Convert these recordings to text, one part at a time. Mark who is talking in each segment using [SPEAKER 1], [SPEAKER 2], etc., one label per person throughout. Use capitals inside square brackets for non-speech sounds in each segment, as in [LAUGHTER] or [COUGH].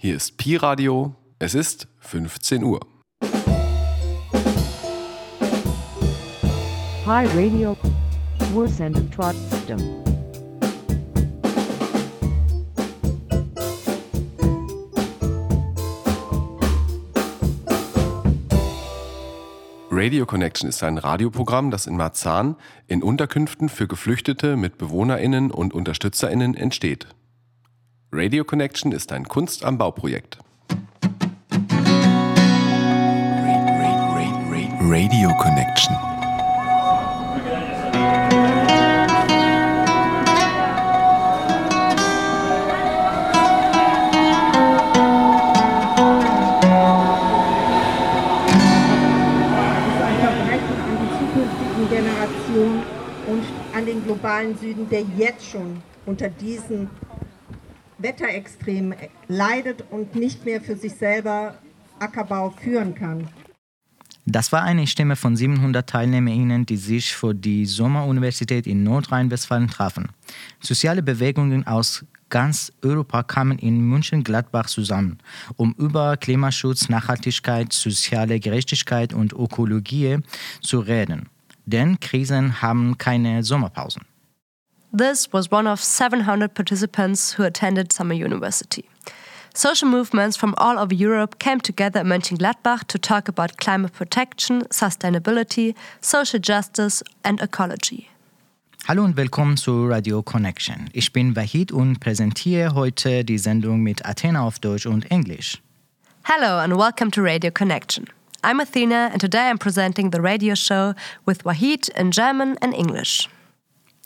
[SPEAKER 1] Hier ist Pi Radio. Es ist 15 Uhr.
[SPEAKER 2] Pi Radio. Wir senden trotzdem.
[SPEAKER 1] Radio Connection ist ein Radioprogramm, das in Marzahn in Unterkünften für Geflüchtete mit BewohnerInnen und UnterstützerInnen entsteht. Radio Connection ist ein Kunst am Bauprojekt.
[SPEAKER 3] Radio Connection.
[SPEAKER 4] ein Verbrechen an die zukünftigen Generationen und an den globalen Süden, der jetzt schon unter diesen Wetterextremen leidet und nicht mehr für sich selber Ackerbau führen kann.
[SPEAKER 5] Das war eine Stimme von 700 TeilnehmerInnen, die sich für die Sommeruniversität in Nordrhein-Westfalen trafen. Soziale Bewegungen aus ganz Europa kamen in München-Gladbach zusammen, um über Klimaschutz, Nachhaltigkeit, soziale Gerechtigkeit und Ökologie zu reden. Denn Krisen haben keine Sommerpausen.
[SPEAKER 6] This was one of 700 participants who attended Summer University. Social movements from all over Europe came together in Mönchengladbach to talk about climate protection, sustainability, social justice, and ecology.
[SPEAKER 5] Hallo und willkommen zu Radio Connection. Ich bin Wahid und präsentiere heute die Sendung mit Athena auf Deutsch und Englisch.
[SPEAKER 6] Hello and welcome to Radio Connection. I'm Athena and today I'm presenting the radio show with Wahid in German and English.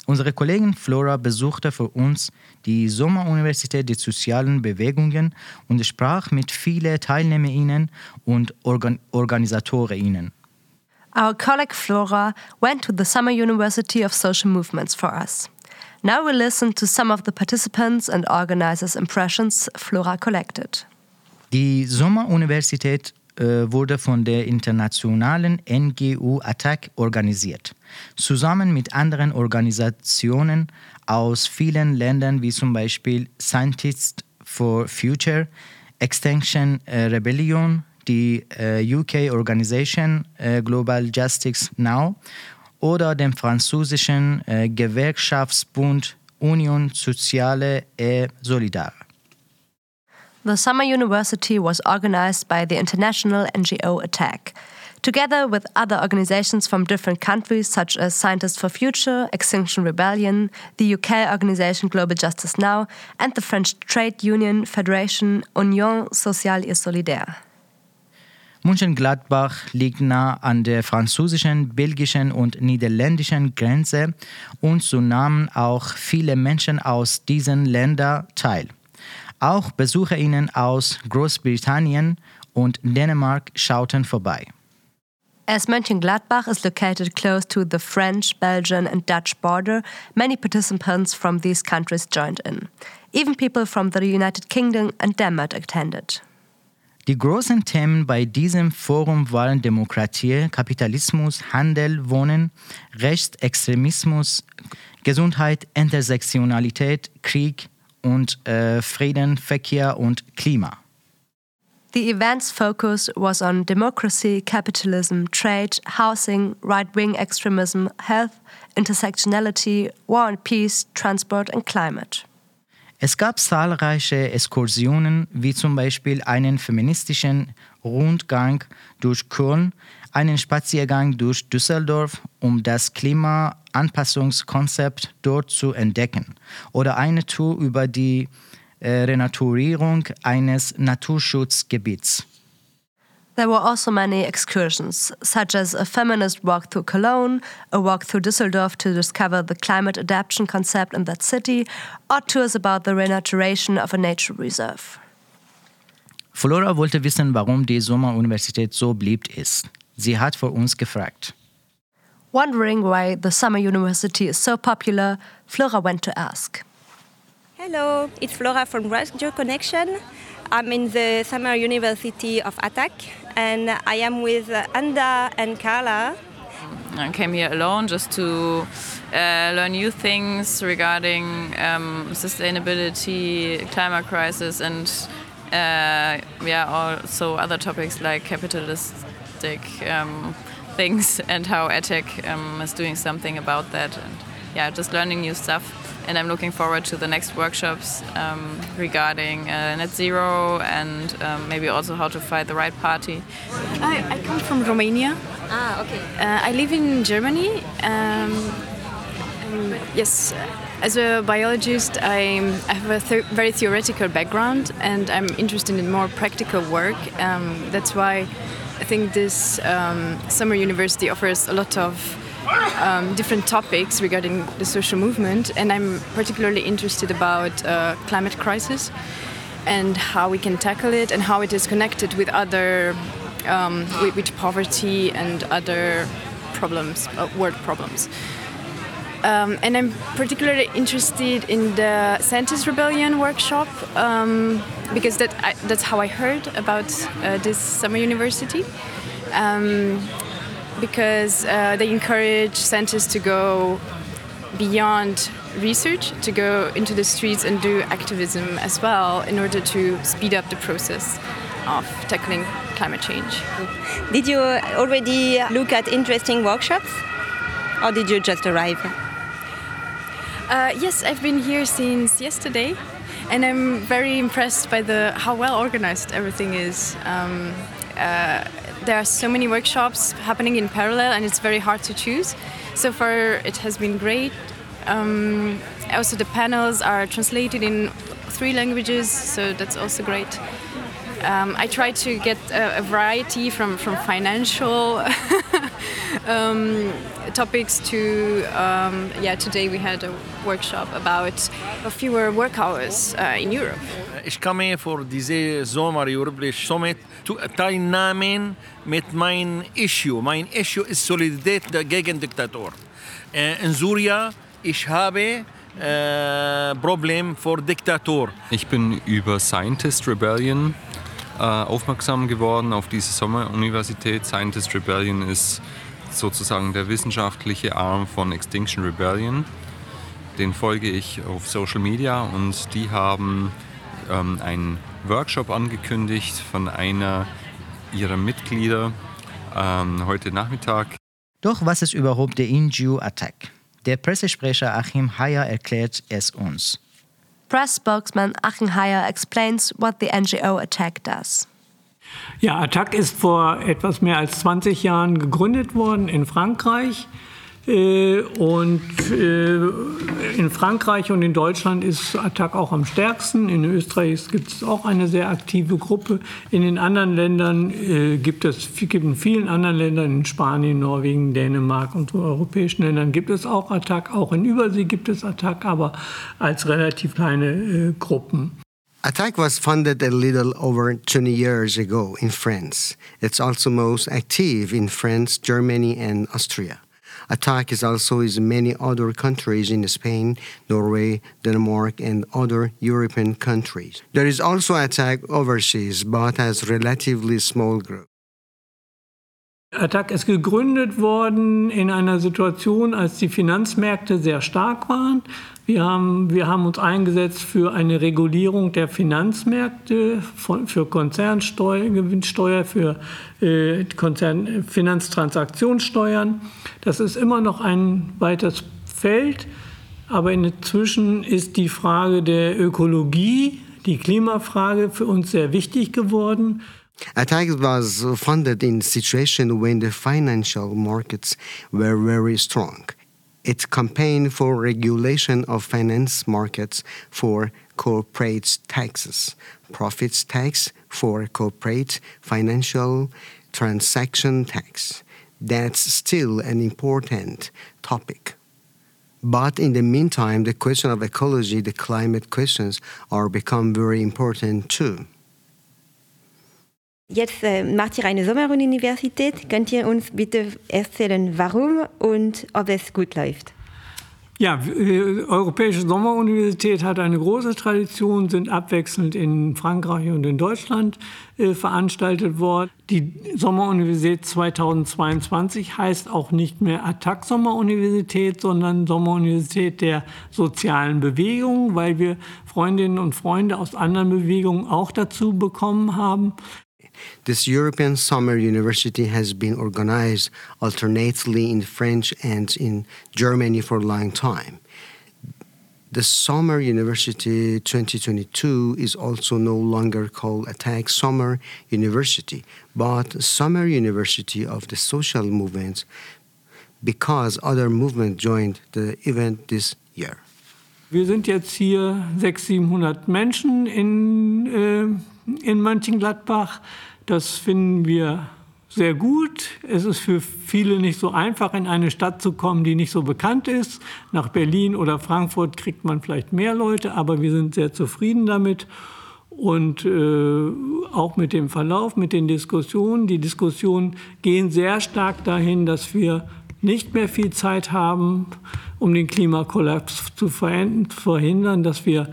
[SPEAKER 5] Unsere Kollegin Flora besuchte für uns die Sommeruniversität der sozialen Bewegungen und sprach mit vielen TeilnehmerInnen und Organ OrganisatorInnen.
[SPEAKER 6] Our colleague Flora went to the Summer University of Social Movements for us. Now we listen to some of the participants and organizers' impressions Flora collected.
[SPEAKER 5] Die Sommeruniversität äh, wurde von der internationalen NGO ATTAC organisiert, zusammen mit anderen Organisationen aus vielen Ländern wie zum Beispiel Scientists for Future, Extinction äh, Rebellion, die äh, UK Organisation äh, Global Justice Now oder dem französischen Gewerkschaftsbund Union Sociale et Solidaire.
[SPEAKER 6] The Summer University was organized by the international NGO ATTAC, together with other organizations from different countries such as Scientists for Future, Extinction Rebellion, the UK organization Global Justice Now, and the French trade union federation Union Sociale et Solidaire.
[SPEAKER 5] Mönchengladbach liegt nah an der französischen, belgischen und niederländischen Grenze und so nahmen auch viele Menschen aus diesen Ländern teil. Auch BesucherInnen aus Großbritannien und Dänemark schauten vorbei.
[SPEAKER 6] As Mönchengladbach is located close to the French, Belgian, and Dutch border, many participants from these countries joined in. Even people from the United Kingdom and Denmark attended.
[SPEAKER 5] Die großen Themen bei diesem Forum waren Demokratie, Kapitalismus, Handel, Wohnen, Rechtsextremismus, Gesundheit, Intersektionalität, Krieg und äh, Frieden, Verkehr und Klima.
[SPEAKER 6] The event's focus was on democracy, capitalism, trade, housing, right wing extremism, health, intersectionality, war and peace, transport, and climate.
[SPEAKER 5] Es gab zahlreiche Exkursionen, wie zum Beispiel einen feministischen Rundgang durch Köln, einen Spaziergang durch Düsseldorf, um das Klimaanpassungskonzept dort zu entdecken, oder eine Tour über die Renaturierung eines Naturschutzgebiets.
[SPEAKER 6] There were also many excursions, such as a feminist walk through Cologne, a walk through Düsseldorf to discover the climate adaptation concept in that city, or tours about the renaturation of a nature reserve.
[SPEAKER 5] Flora wollte wissen, warum die Sommeruniversität so beliebt ist. Sie hat vor uns gefragt.
[SPEAKER 6] Wondering why the Summer University is so popular, Flora went to ask.
[SPEAKER 7] Hello, it's Flora from Radio Connection. I'm in the Summer University of Attack and I am with Anda and Carla.
[SPEAKER 8] I came here alone just to uh, learn new things regarding um, sustainability, climate crisis, and uh, yeah, also other topics like capitalistic um, things and how EdTech um, is doing something about that. And yeah, just learning new stuff. And I'm looking forward to the next workshops um, regarding uh, net zero and um, maybe also how to fight the right party.
[SPEAKER 9] I, I come from Romania.
[SPEAKER 7] Ah, okay.
[SPEAKER 9] Uh, I live in Germany. Um, um, yes, as a biologist, I, I have a th very theoretical background and I'm interested in more practical work. Um, that's why I think this um, summer university offers a lot of um, different topics regarding the social movement, and I'm particularly interested about uh, climate crisis and how we can tackle it and how it is connected with other um, with, with poverty and other problems, uh, world problems. Um, and I'm particularly interested in the Scientist Rebellion workshop um, because that I, that's how I heard about uh, this summer university. Because uh, they encourage scientists to go beyond research, to go into the streets and do activism as well in order to speed up the process of tackling climate change.
[SPEAKER 7] Did you already look at interesting workshops? Or did you just arrive?
[SPEAKER 9] Uh, yes, I've been here since yesterday, and I'm very impressed by the how well organized everything is. Um, uh, there are so many workshops happening in parallel, and it's very hard to choose. So far, it has been great. Um, also, the panels are translated in three languages, so that's also great. Um, I try to get a, a, variety from, from financial [LAUGHS] um, topics to, um, yeah, today we had a workshop about fewer work hours uh, in Europe.
[SPEAKER 10] Ich komme für diese Sommer Europäische Summit zu teilnehmen mit mein Issue. Mein Issue ist Solidarität gegen Diktator. In Syrien, ich habe äh, Problem vor Diktator.
[SPEAKER 11] Ich bin über Scientist Rebellion äh, aufmerksam geworden auf diese Sommeruniversität. Scientist Rebellion ist sozusagen der wissenschaftliche Arm von Extinction Rebellion. Den folge ich auf Social Media und die haben ähm, einen Workshop angekündigt von einer ihrer Mitglieder ähm, heute Nachmittag.
[SPEAKER 5] Doch was ist überhaupt der NGO Attack? Der Pressesprecher Achim Heyer erklärt es uns.
[SPEAKER 6] Press spokesman Achim Heyer explains what the NGO Attack does.
[SPEAKER 12] Ja, Attac ist vor etwas mehr als 20 Jahren gegründet worden in Frankreich. Äh, und äh, in Frankreich und in Deutschland ist Attac auch am stärksten. In Österreich gibt es auch eine sehr aktive Gruppe. In den anderen Ländern äh, gibt es, gibt in vielen anderen Ländern, in Spanien, Norwegen, Dänemark und so europäischen Ländern gibt es auch Attac. Auch in Übersee gibt es Attac, aber als relativ kleine Gruppen.
[SPEAKER 13] Attack was founded a little over 20 years ago in France. It's also most active in France, Germany, and Austria. Attack is also in many other countries in Spain, Norway, Denmark, and other European countries. There is also Attack overseas, but as relatively small group.
[SPEAKER 12] Attac ist gegründet worden in einer Situation, als die Finanzmärkte sehr stark waren. Wir haben, wir haben uns eingesetzt für eine Regulierung der Finanzmärkte, von, für Konzernsteuer, Gewinnsteuer, für äh, Konzern, Finanztransaktionssteuern. Das ist immer noch ein weites Feld, aber inzwischen ist die Frage der Ökologie, die Klimafrage für uns sehr wichtig geworden.
[SPEAKER 13] Attack was funded in a situation when the financial markets were very strong. It campaign for regulation of finance markets for corporate taxes, profits tax for corporate financial transaction tax. That's still an important topic. But in the meantime, the question of ecology, the climate questions, are become very important too.
[SPEAKER 7] Jetzt äh, macht ihr eine Sommeruniversität. Könnt ihr uns bitte erzählen, warum und ob es gut läuft?
[SPEAKER 12] Ja, äh, Europäische Sommeruniversität hat eine große Tradition, sind abwechselnd in Frankreich und in Deutschland äh, veranstaltet worden. Die Sommeruniversität 2022 heißt auch nicht mehr Attac Sommeruniversität, sondern Sommeruniversität der sozialen Bewegung, weil wir Freundinnen und Freunde aus anderen Bewegungen auch dazu bekommen haben.
[SPEAKER 13] This European Summer University has been organized alternately in French and in Germany for a long time. The Summer University 2022 is also no longer called Attack Summer University, but Summer University of the Social Movement because other movements joined the event this year.
[SPEAKER 12] Wir sind jetzt hier 600, 700 Menschen in, äh, in Mönchengladbach. Das finden wir sehr gut. Es ist für viele nicht so einfach, in eine Stadt zu kommen, die nicht so bekannt ist. Nach Berlin oder Frankfurt kriegt man vielleicht mehr Leute, aber wir sind sehr zufrieden damit. Und äh, auch mit dem Verlauf, mit den Diskussionen. Die Diskussionen gehen sehr stark dahin, dass wir nicht mehr viel Zeit haben, um den Klimakollaps zu verhindern, dass wir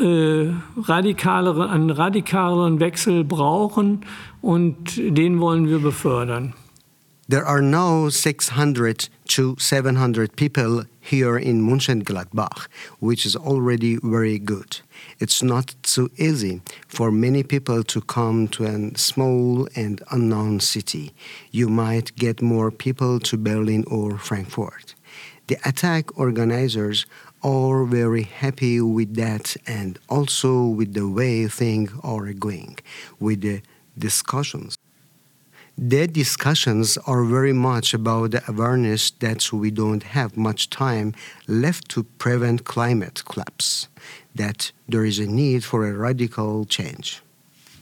[SPEAKER 12] äh, radikalere, einen radikaleren Wechsel brauchen und den wollen wir befördern.
[SPEAKER 13] There are now 600 to 700 people here in Mönchengladbach, which is already very good. It's not so easy for many people to come to a small and unknown city. You might get more people to Berlin or Frankfurt. The attack organizers are very happy with that and also with the way things are going, with the discussions. The discussions are very much about the awareness that we don't have much time left to prevent climate collapse, that there is a need for a radical change.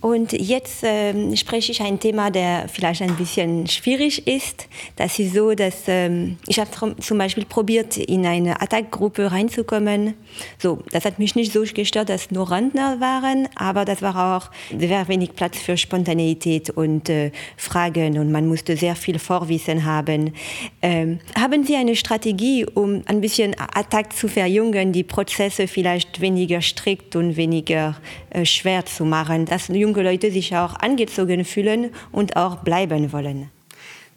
[SPEAKER 7] Und jetzt ähm, spreche ich ein Thema, der vielleicht ein bisschen schwierig ist. Das ist so, dass ähm, ich habe zum Beispiel probiert, in eine Attack-Gruppe reinzukommen. So, das hat mich nicht so gestört, dass nur Rentner waren, aber das war auch sehr wenig Platz für Spontaneität und äh, Fragen und man musste sehr viel Vorwissen haben. Ähm, haben Sie eine Strategie, um ein bisschen Attack zu verjüngen, die Prozesse vielleicht weniger strikt und weniger äh, schwer zu machen, dass junge Leute sich auch angezogen fühlen und auch bleiben wollen.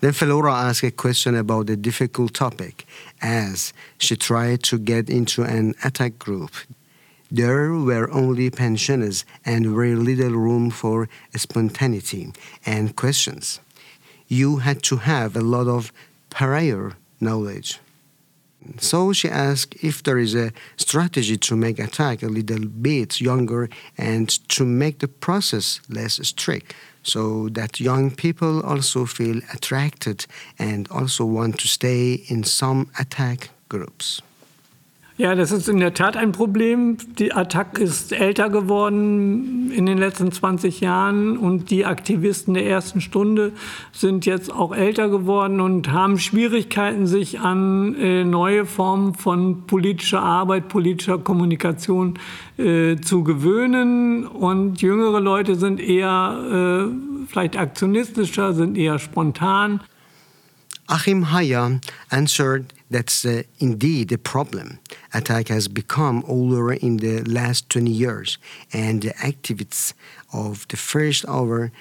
[SPEAKER 13] Then Felora asked a question about a difficult topic as she tried to get into an attack group. There were only pensioners and very little room for spontaneity and questions. You had to have a lot of prior knowledge. So she asked if there is a strategy to make attack a little bit younger and to make the process less strict so that young people also feel attracted and also want to stay in some attack groups.
[SPEAKER 12] Ja, das ist in der Tat ein Problem. Die Attack ist älter geworden in den letzten 20 Jahren und die Aktivisten der ersten Stunde sind jetzt auch älter geworden und haben Schwierigkeiten, sich an äh, neue Formen von politischer Arbeit, politischer Kommunikation äh, zu gewöhnen. Und jüngere Leute sind eher äh, vielleicht aktionistischer, sind eher spontan.
[SPEAKER 13] Achim Haya answered that's uh, indeed a problem. Attack has become older in the last 20 years, and the activists of the first hour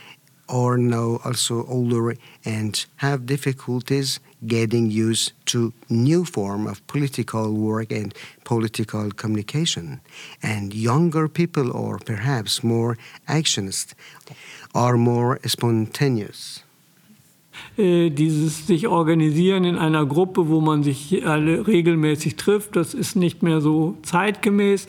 [SPEAKER 13] are now also older and have difficulties getting used to new form of political work and political communication and younger people or perhaps more actionist are more spontaneous
[SPEAKER 12] dieses sich organisieren in einer Gruppe, wo man sich alle regelmäßig trifft, das ist nicht mehr so zeitgemäß.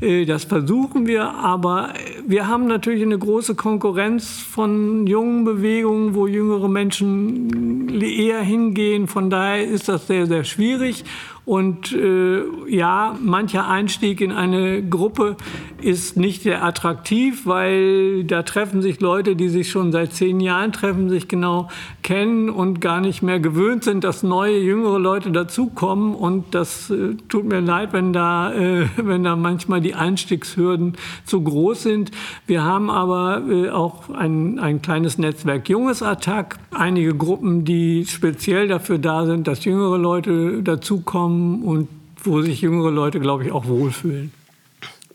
[SPEAKER 12] Äh, das versuchen wir, aber wir haben natürlich eine große Konkurrenz von jungen Bewegungen, wo jüngere Menschen eher hingehen. Von daher ist das sehr, sehr schwierig. Und äh, ja, mancher Einstieg in eine Gruppe ist nicht sehr attraktiv, weil da treffen sich Leute, die sich schon seit zehn Jahren treffen, sich genau kennen und gar nicht mehr gewöhnt sind, dass neue, jüngere Leute dazukommen. Und das äh, tut mir leid, wenn da, äh, [LAUGHS] wenn da manchmal die Einstiegshürden zu groß sind. Wir haben aber äh, auch ein, ein kleines Netzwerk Junges Attack, einige Gruppen, die speziell dafür da sind, dass jüngere Leute dazukommen und wo sich jüngere Leute, glaube ich, auch wohlfühlen.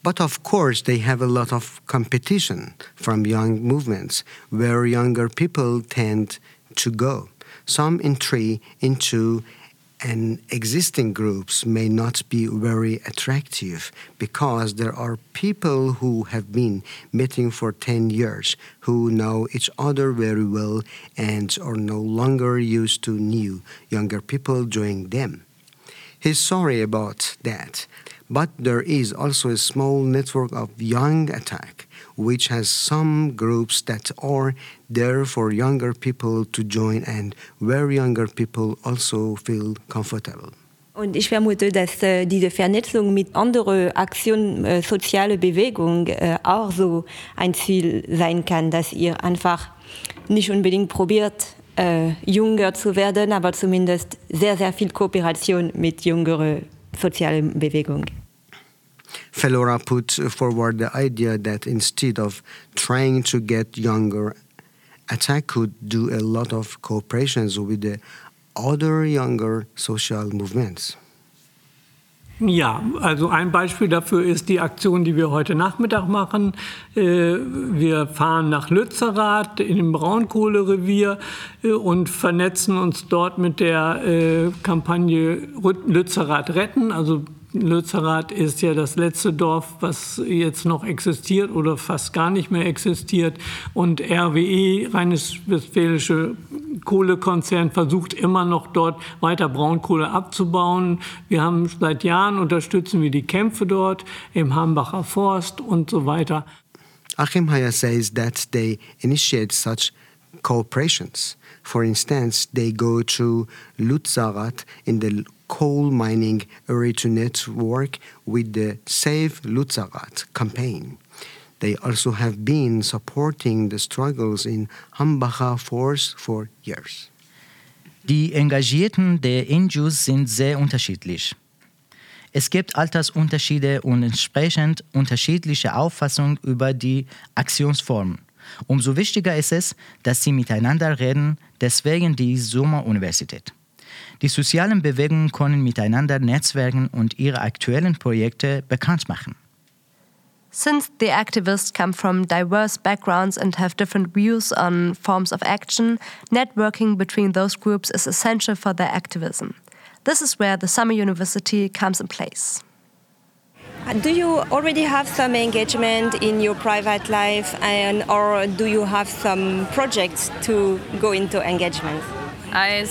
[SPEAKER 13] But of course, they have a lot of competition from young movements where younger people tend to go. Some entry into an existing groups may not be very attractive because there are people who have been meeting for 10 years who know each other very well and are no longer used to new younger people joining them. He's sorry about that, but there is also a small network of young attack which has some groups that are there for younger people to join and where younger people also feel comfortable.
[SPEAKER 7] Und ich vermute, dass äh, diese Vernetzung mit anderen Aktionen, äh, soziale Bewegung äh, auch so ein Ziel sein kann, dass ihr einfach nicht unbedingt probiert, äh, jünger zu werden, aber zumindest sehr, sehr viel Kooperation mit jüngeren sozialen Bewegungen.
[SPEAKER 13] Felora put forward the idea that instead of trying to get younger, Attack could do a lot of cooperations with the other younger social movements.
[SPEAKER 12] Ja, also ein Beispiel dafür ist die Aktion, die wir heute Nachmittag machen. Äh, wir fahren nach Lützerath in dem Braunkohlerevier äh, und vernetzen uns dort mit der äh, Kampagne Lützerath retten, also Lützerath ist ja das letzte Dorf, was jetzt noch existiert oder fast gar nicht mehr existiert. Und RWE, Rheinisch-Westfälische Kohlekonzern, versucht immer noch dort weiter Braunkohle abzubauen. Wir haben seit Jahren unterstützen wir die Kämpfe dort im Hambacher Forst und so weiter.
[SPEAKER 13] Achim Haya says that they initiate such cooperations. For instance, they go to Lutzarat in the coal mining area to network with the Save Lutzarat campaign. They also have been supporting the struggles in Hambacher Force for years.
[SPEAKER 5] Die Engagierten der NGOs sind sehr unterschiedlich. Es gibt Altersunterschiede und entsprechend unterschiedliche Auffassungen über die Aktionsformen. Umso wichtiger ist es, dass sie miteinander reden, deswegen die Sommeruniversität. Die sozialen Bewegungen können miteinander netzwerken und ihre aktuellen Projekte bekannt machen.
[SPEAKER 6] Since the activists come from diverse backgrounds and have different views on forms of action, networking between those groups is essential for their activism. This is where the Summer University comes in place.
[SPEAKER 7] Do you already have some engagement in your private life, and or do you have some projects to go into engagement?
[SPEAKER 8] I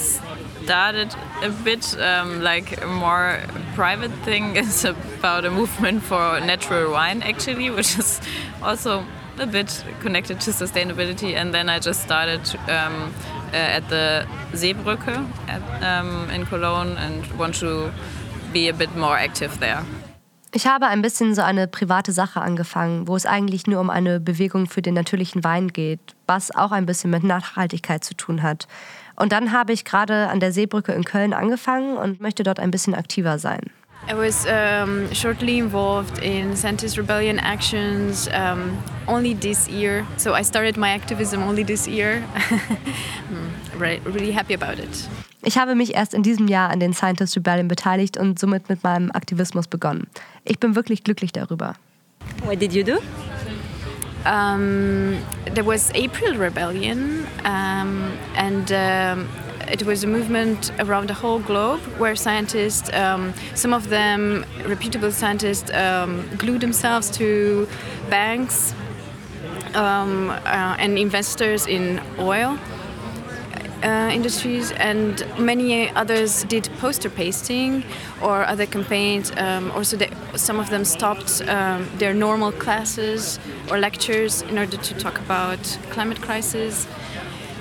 [SPEAKER 8] started a bit um, like a more private thing. [LAUGHS] It's about a movement for natural wine, actually, which is also a bit connected to sustainability. And then I just started um, uh, at the Seebrücke at, um, in Cologne and want to be a bit more active there.
[SPEAKER 6] Ich habe ein bisschen so eine private Sache angefangen, wo es eigentlich nur um eine Bewegung für den natürlichen Wein geht, was auch ein bisschen mit Nachhaltigkeit zu tun hat. Und dann habe ich gerade an der Seebrücke in Köln angefangen und möchte dort ein bisschen aktiver sein.
[SPEAKER 9] I was um, shortly involved in Scientist Rebellion actions um, only this year. So I started my activism only this year. [LAUGHS] I'm really happy about it.
[SPEAKER 6] Ich habe mich erst in diesem Jahr an den Scientist Rebellion beteiligt und somit mit meinem Aktivismus begonnen. Ich bin wirklich glücklich darüber.
[SPEAKER 7] What did you do?
[SPEAKER 9] Um, there was April Rebellion, um, and um, it was a movement around the whole globe where scientists, um, some of them reputable scientists, um, glued themselves to banks um, uh, and investors in oil uh, industries, and many others did poster pasting or other campaigns. Um, also, they, some of them stopped um, their normal classes or lectures in order to talk about climate crisis.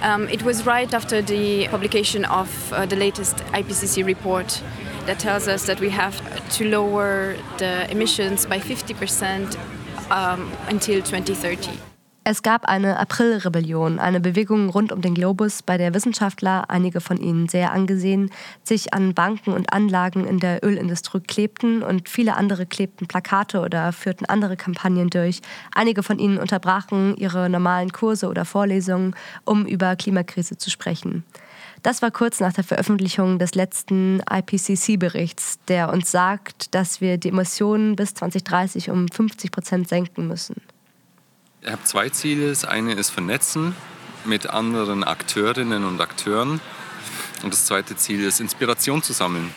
[SPEAKER 9] Um, it was right after the publication of uh, the latest IPCC report that tells us that we have to lower the emissions by 50% um, until 2030.
[SPEAKER 6] Es gab eine Aprilrebellion, eine Bewegung rund um den Globus, bei der Wissenschaftler, einige von ihnen sehr angesehen, sich an Banken und Anlagen in der Ölindustrie klebten und viele andere klebten Plakate oder führten andere Kampagnen durch. Einige von ihnen unterbrachen ihre normalen Kurse oder Vorlesungen, um über Klimakrise zu sprechen. Das war kurz nach der Veröffentlichung des letzten IPCC-Berichts, der uns sagt, dass wir die Emissionen bis 2030 um 50 Prozent senken müssen.
[SPEAKER 11] Ich habe zwei Ziele. Das eine ist Vernetzen mit anderen Akteurinnen und Akteuren. Und das zweite Ziel ist Inspiration zu sammeln.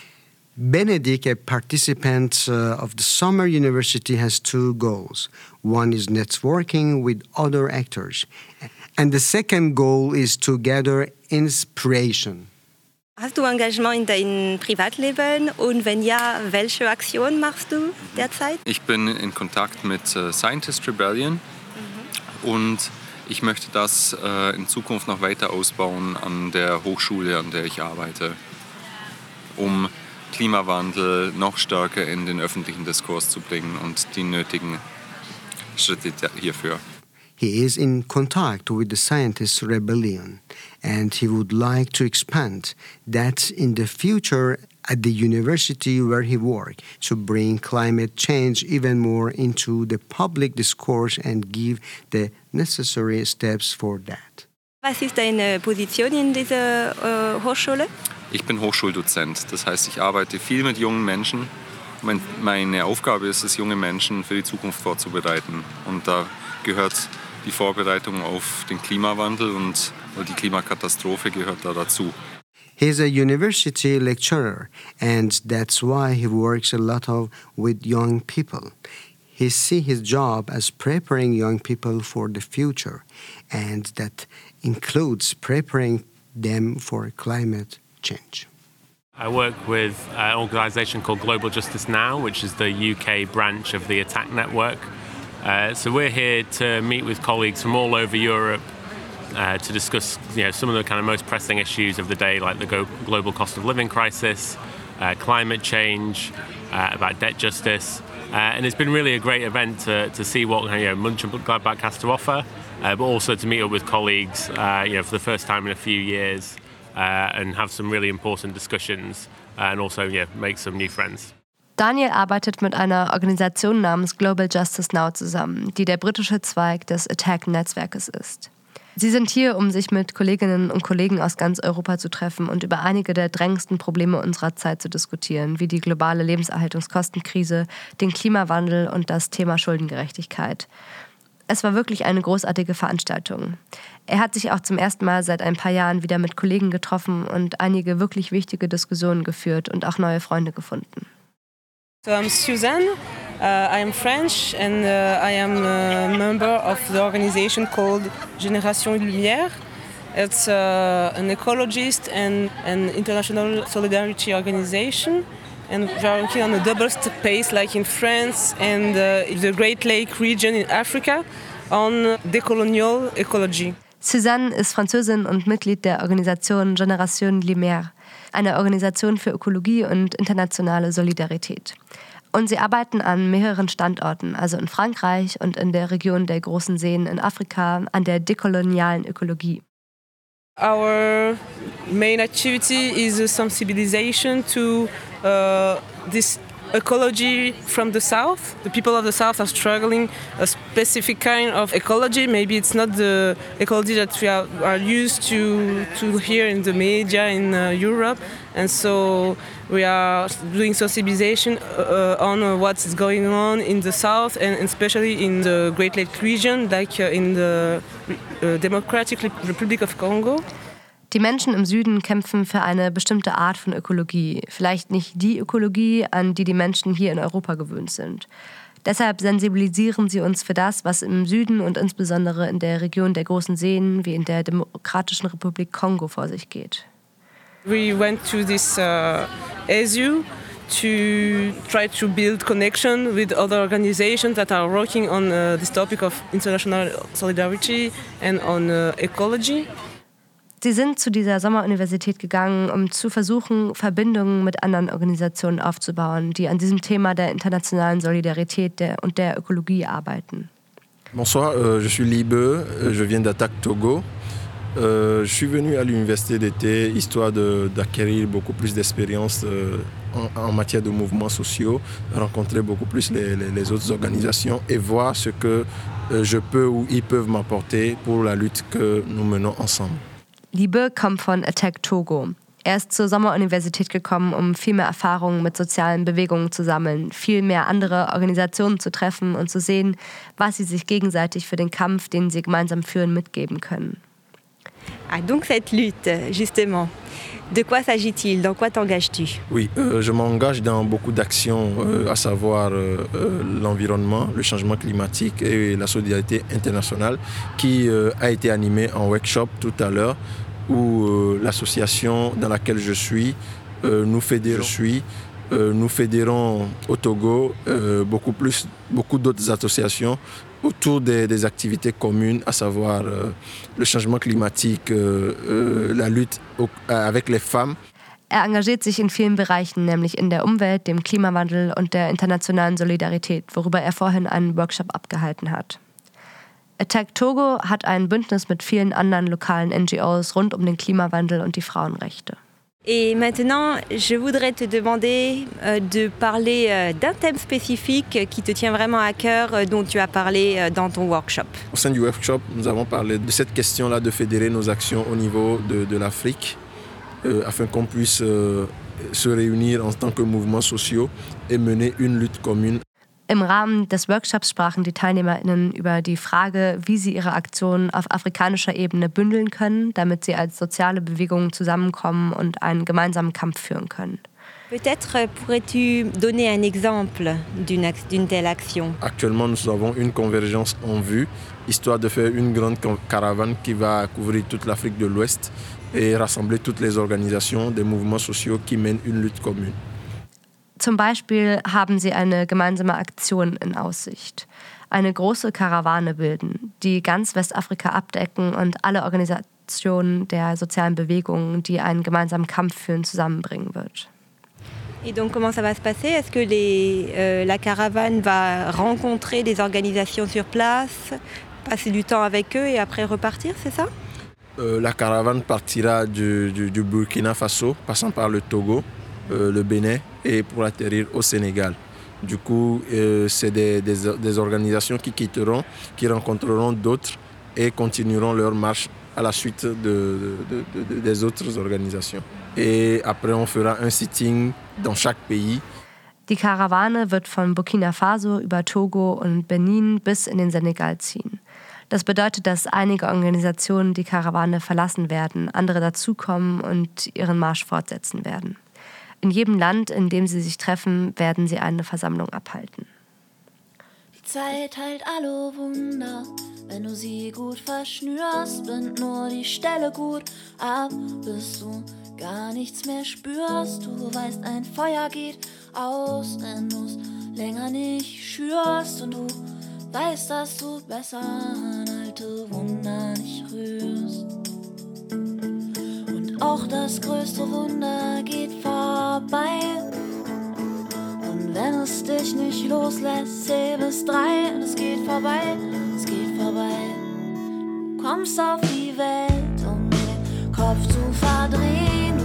[SPEAKER 13] Benedict, a participant uh, of the Summer University, has two goals. One is networking with other actors, and the second goal is to gather inspiration.
[SPEAKER 7] Hast du Engagement in deinem Privatleben und wenn ja, welche Aktion machst du derzeit?
[SPEAKER 11] Ich bin in Kontakt mit äh, Scientist Rebellion und ich möchte das äh, in Zukunft noch weiter ausbauen an der Hochschule, an der ich arbeite, um Klimawandel noch stärker in den öffentlichen Diskurs zu bringen und die nötigen Schritte hierfür.
[SPEAKER 13] He is in contact with the Scientists Rebellion, and he would like to expand that in the future at the university where he works to bring climate change even more into the public discourse and give the necessary steps for that.
[SPEAKER 7] Was ist deine Position in dieser äh, Hochschule?
[SPEAKER 11] Ich bin Hochschuldozent, das heißt, ich arbeite viel mit jungen Menschen. Mein, meine Aufgabe ist es, junge Menschen für die Zukunft vorzubereiten. Und da gehört die Vorbereitung auf den Klimawandel und die Klimakatastrophe gehört da dazu.
[SPEAKER 13] He's a university lecturer, and that's why he works a lot of with young people. He sees his job as preparing young people for the future, and that includes preparing them for climate change.
[SPEAKER 14] I work with an organisation called Global Justice Now, which is the UK branch of the Attack Network. Uh, so we're here to meet with colleagues from all over Europe uh, to discuss you know, some of the kind of most pressing issues of the day, like the global cost of living crisis, uh, climate change, uh, about debt justice. Uh, and it's been really a great event to, to see what you know, Munch and Gladbach has to offer, uh, but also to meet up with colleagues uh, you know, for the first time in a few years and have some really important discussions and also yeah, make some new friends.
[SPEAKER 6] Daniel arbeitet mit einer Organisation namens Global Justice Now zusammen, die der britische Zweig des Attack-Netzwerkes ist. Sie sind hier, um sich mit Kolleginnen und Kollegen aus ganz Europa zu treffen und über einige der drängendsten Probleme unserer Zeit zu diskutieren, wie die globale Lebenserhaltungskostenkrise, den Klimawandel und das Thema Schuldengerechtigkeit. Es war wirklich eine großartige Veranstaltung. Er hat sich auch zum ersten Mal seit ein paar Jahren wieder mit Kollegen getroffen und einige wirklich wichtige Diskussionen geführt und auch neue Freunde gefunden.
[SPEAKER 15] So I'm Suzanne. Uh, I am French and uh, I am a member of the organization called Génération Lumière. It's uh, an ecologist and an international solidarity organization. And we are working on a double pace, like in France and uh, the Great Lake region in Africa, on decolonial ecology.
[SPEAKER 6] Suzanne ist Französin und Mitglied der Organisation Génération Lumière, einer Organisation für Ökologie und internationale Solidarität. Und sie arbeiten an mehreren Standorten, also in Frankreich und in der Region der großen Seen in Afrika, an der dekolonialen Ökologie.
[SPEAKER 15] Our main activity is a sensibilization to uh, this ecology from the south. The people of the south are struggling a specific kind of ecology. Maybe it's not the ecology that we are, are used to to hear in the media in uh, Europe, and so we are doing sensibilization uh, on uh, what's going on in the south and especially in the Great Lake region, like uh, in the uh, Democratic Republic of Congo.
[SPEAKER 6] Die Menschen im Süden kämpfen für eine bestimmte Art von Ökologie, vielleicht nicht die Ökologie, an die die Menschen hier in Europa gewöhnt sind. Deshalb sensibilisieren sie uns für das, was im Süden und insbesondere in der Region der großen Seen wie in der Demokratischen Republik Kongo vor sich geht.
[SPEAKER 15] We went to this uh, ASU to try to build connection with other organizations that are working on uh, this topic of international solidarity and on uh, ecology.
[SPEAKER 6] Sie sind zu dieser Sommeruniversität gegangen, um zu versuchen, Verbindungen mit anderen Organisationen aufzubauen, die an diesem Thema der internationalen Solidarität und der Ökologie arbeiten.
[SPEAKER 16] Bonsoir, euh, je suis Libe, je viens d'Attaque Togo. Euh, je suis venu à l'université d'été histoire d'acquérir beaucoup plus d'expérience euh, en, en, matière de mouvements sociaux, rencontrer beaucoup plus les, les, les autres organisations et voir ce que euh, je peux ou ils peuvent m'apporter pour la lutte que nous menons ensemble.
[SPEAKER 6] Liebe kommt von Attack Togo. Er ist zur Sommeruniversität gekommen, um viel mehr Erfahrungen mit sozialen Bewegungen zu sammeln, viel mehr andere Organisationen zu treffen und zu sehen, was sie sich gegenseitig für den Kampf, den sie gemeinsam führen, mitgeben können.
[SPEAKER 7] Ah, donc cette lutte, justement, de quoi s'agit-il? Dans quoi t'engages-tu?
[SPEAKER 16] Oui, euh, je m'engage dans beaucoup d'actions, euh, à savoir euh, euh, l'environnement, le changement climatique et la solidarité internationale, qui euh, a été animée en workshop tout à l'heure, où euh, l'association dans laquelle je suis, euh, nous fédérons, je suis, euh, nous fédérons au Togo euh, beaucoup plus, beaucoup d'autres associations autour des, des activités communes, à savoir euh, le changement climatique, euh, euh, la lutte au- avec les femmes.
[SPEAKER 6] Er engagiert sich in vielen Bereichen, nämlich in der Umwelt, dem Klimawandel und der internationalen Solidarität, worüber er vorhin einen Workshop abgehalten hat. Attack Togo hat ein Bündnis mit vielen anderen lokalen NGOs rund um den Klimawandel und die Frauenrechte.
[SPEAKER 7] Et maintenant, je voudrais te demander euh, de parler euh, d'un thème spécifique qui te tient vraiment à cœur, euh, dont tu as parlé dans ton workshop.
[SPEAKER 16] Au sein du workshop, nous avons parlé de cette question-là de fédérer nos actions au niveau de, l'Afrique, afin qu'on puisse se réunir en tant que mouvements sociaux et mener une lutte commune.
[SPEAKER 6] Im Rahmen des Workshops sprachen die TeilnehmerInnen über die Frage, wie sie ihre Aktionen auf afrikanischer Ebene bündeln können, damit sie als soziale Bewegungen zusammenkommen und einen gemeinsamen Kampf führen können.
[SPEAKER 7] Peut-être pourrais-tu donner un exemple d'une telle action
[SPEAKER 16] Actuellement, nous avons une convergence en vue, histoire de faire une grande ca- caravane qui va couvrir toute l'Afrique de l'Ouest et rassembler toutes les organisations des mouvements sociaux qui mènent une lutte commune.
[SPEAKER 6] Zum Beispiel haben sie eine gemeinsame Aktion in Aussicht. Eine große Karawane bilden, die ganz Westafrika abdecken und alle Organisationen der sozialen Bewegungen, die einen gemeinsamen Kampf führen, zusammenbringen wird.
[SPEAKER 7] Et donc comment ça va se passer Est-ce que les, euh, la caravane va rencontrer des organisations sur place, passer du temps avec eux et après repartir, c'est ça
[SPEAKER 16] Euh, la caravane partira du, du- du Burkina Faso, passant par le Togo, euh, le Bénin et pour atterrir au Sénégal. Du coup, euh, c'est des, des- des organisations qui quitteront, qui rencontreront d'autres et continueront leur marche à la suite de- de- de- de- des autres organisations. Et après, on fera un sitting dans chaque pays
[SPEAKER 6] Die Karawane wird von Burkina Faso über Togo und Benin bis in den Senegal ziehen. Das bedeutet, dass einige Organisationen die Karawane verlassen werden, andere dazukommen und ihren Marsch fortsetzen werden. In jedem Land, in dem sie sich treffen, werden sie eine Versammlung abhalten.
[SPEAKER 17] Die Zeit heilt alle Wunder, wenn du sie gut verschnürst, bind nur die Stelle gut ab, bis du gar nichts mehr spürst. Du weißt, ein Feuer geht aus, wenn du's länger nicht schürst und du weißt, dass du besser an alte Wunder nicht rührst. Auch das größte Wunder geht vorbei. Und wenn es dich nicht loslässt, zähl bis drei und es geht vorbei, es geht vorbei. Du kommst auf die Welt, um den Kopf zu verdrehen.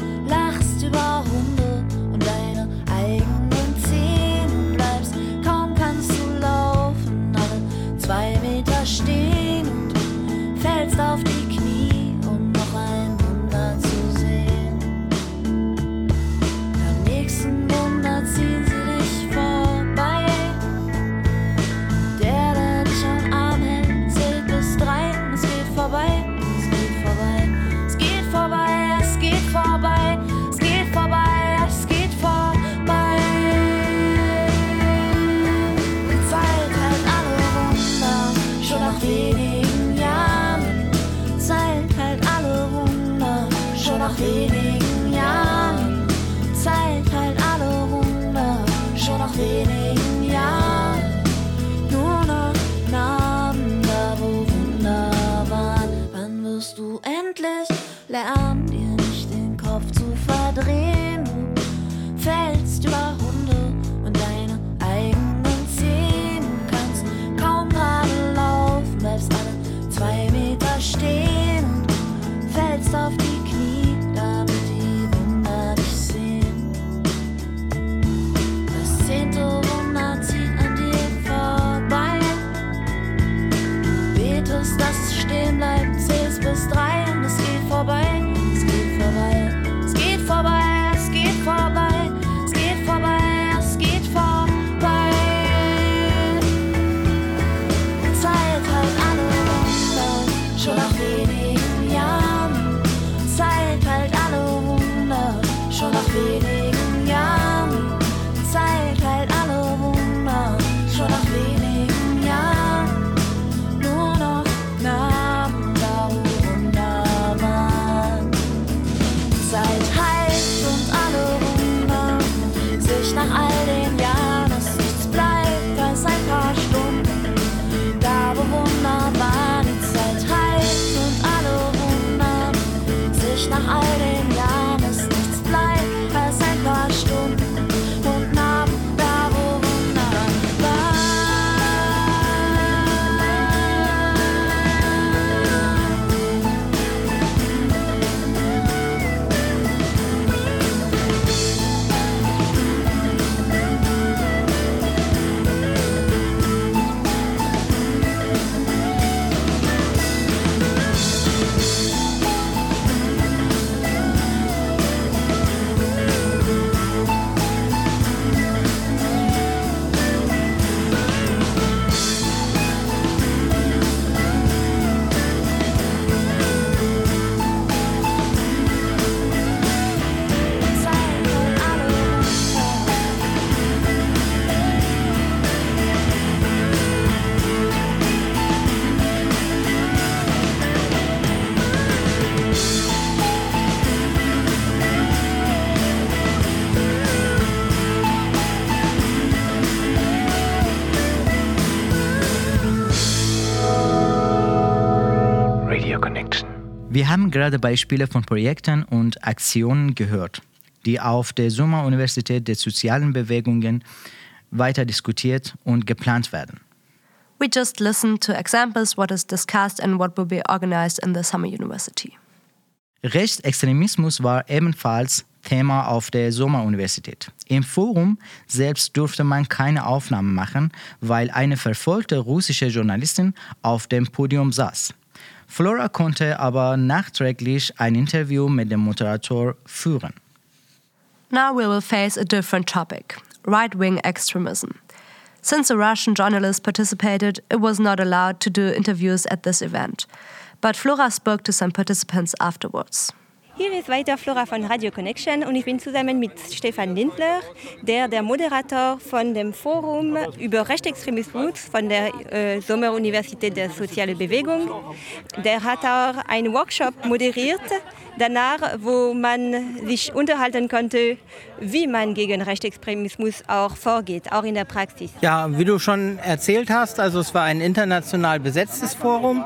[SPEAKER 17] Du lachst über Hunde
[SPEAKER 5] Wir haben gerade Beispiele von Projekten und Aktionen gehört, die auf der Sommer-Universität der sozialen Bewegungen weiter diskutiert und geplant werden.
[SPEAKER 6] We just listened to examples what is discussed and what will be organized in the Summer University.
[SPEAKER 5] Rechtsextremismus war ebenfalls Thema auf der Sommeruniversität. Im Forum selbst durfte man keine Aufnahmen machen, weil eine verfolgte russische Journalistin auf dem Podium saß. Flora konnte aber nachträglich ein Interview mit dem Moderator führen.
[SPEAKER 6] Now we will face a different topic right wing extremism. Since a Russian journalist participated, it was not allowed to do interviews at this event. But Flora spoke to some participants afterwards.
[SPEAKER 7] Hier ist weiter Flora von Radio Connection und ich bin zusammen mit Stefan Lindler, der der Moderator von dem Forum über Rechtsextremismus von der äh, Sommeruniversität der Soziale Bewegung. Der hat auch einen Workshop moderiert, danach, wo man sich unterhalten konnte, wie man gegen Rechtsextremismus auch vorgeht, auch in der Praxis.
[SPEAKER 18] Ja, wie du schon erzählt hast, also es war ein international besetztes Forum.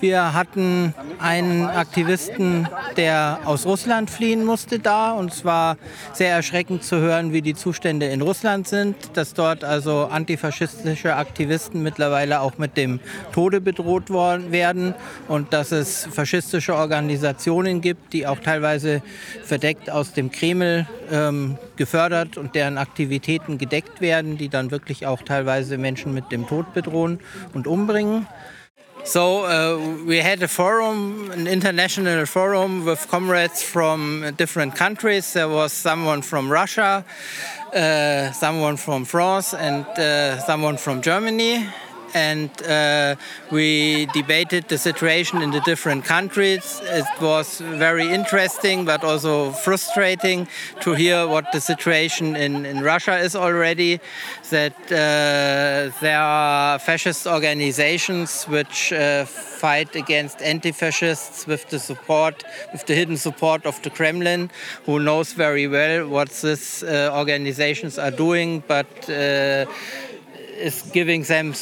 [SPEAKER 18] Wir hatten einen Aktivisten, der aus Russland fliehen musste da. Und es war sehr erschreckend zu hören, wie die Zustände in Russland sind, dass dort also antifaschistische Aktivisten mittlerweile auch mit dem Tode bedroht worden werden und dass es faschistische Organisationen gibt, die auch teilweise verdeckt aus dem Kreml ähm, gefördert und deren Aktivitäten gedeckt werden, die dann wirklich auch teilweise Menschen mit dem Tod bedrohen und umbringen. So uh, we had a forum, an international forum with comrades from different countries. There was someone from Russia, uh, someone from France, and uh, someone from Germany. And uh, we debated the situation in the different countries. It was very interesting, but also frustrating to hear what the situation in, in Russia is already. That uh, there are fascist organizations which uh, fight against anti-fascists with the support, with the hidden support of the Kremlin, who knows very well what these uh, organizations are doing, but uh, is giving them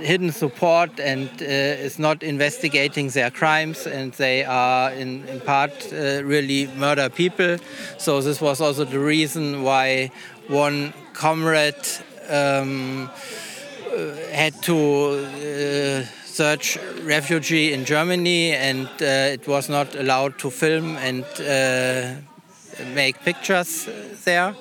[SPEAKER 18] hidden support and uh, is not investigating their crimes and they are in, in part uh, really murder people so this was also the reason why one comrade um, uh, had to uh, search refugee in Germany and uh, it was not allowed to film and uh, make pictures there.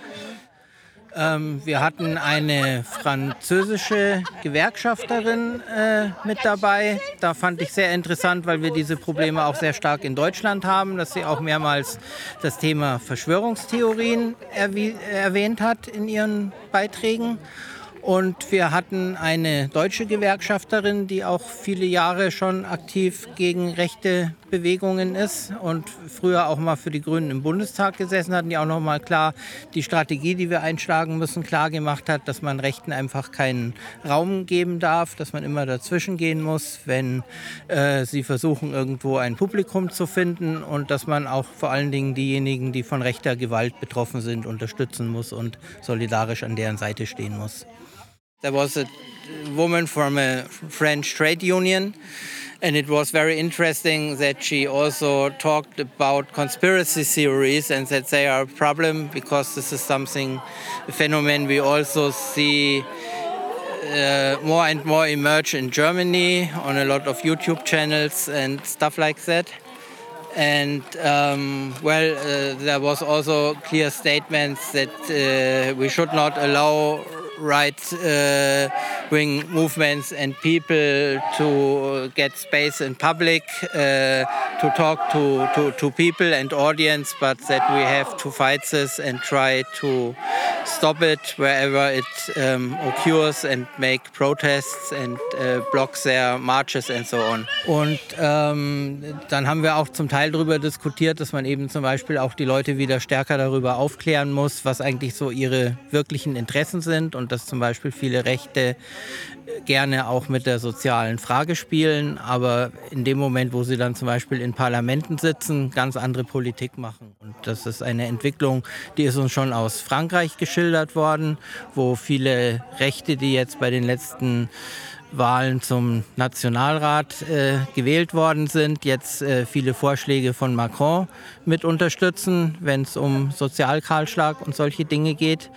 [SPEAKER 18] Ähm, wir hatten eine französische Gewerkschafterin äh, mit dabei. Da fand ich sehr interessant, weil wir diese Probleme auch sehr stark in Deutschland haben, dass sie auch mehrmals das Thema Verschwörungstheorien erwähnt hat in ihren Beiträgen. Und wir hatten eine deutsche Gewerkschafterin, die auch viele Jahre schon aktiv gegen rechte Bewegungen ist und früher auch mal für die Grünen im Bundestag gesessen hat, die auch noch mal klar die Strategie, die wir einschlagen müssen, klar gemacht hat, dass man Rechten einfach keinen Raum geben darf, dass man immer dazwischen gehen muss, wenn äh, sie versuchen, irgendwo ein Publikum zu finden und dass man auch vor allen Dingen diejenigen, die von rechter Gewalt betroffen sind, unterstützen muss und solidarisch an deren Seite stehen muss. There was a woman from a French trade union, and it was very interesting that she also talked about conspiracy theories and that they are a problem because this is something, a phenomenon we also see uh, more and more emerge in Germany on a lot of YouTube channels and stuff like that. And um, well, uh, there was also clear statements that uh, we should not allow right uh, wing movements and people to get space in public uh, to talk to, to, to people and audience, but that we have to fight this and try to stop it wherever it um, occurs and make protests and uh, block their marches and so on. Und ähm, dann haben wir auch zum Teil darüber diskutiert, dass man eben zum Beispiel auch die Leute wieder stärker darüber aufklären muss, was eigentlich so ihre wirklichen Interessen sind und dass zum Beispiel viele Rechte gerne auch mit der sozialen Frage spielen, aber in dem Moment, wo sie dann zum Beispiel in Parlamenten sitzen, ganz andere Politik machen. Und das ist eine Entwicklung, die ist uns schon aus Frankreich geschildert worden, wo viele Rechte, die jetzt bei den letzten Wahlen zum Nationalrat äh, gewählt worden sind, jetzt äh, viele Vorschläge von Macron mit unterstützen, wenn es um Sozialkahlschlag und solche Dinge geht.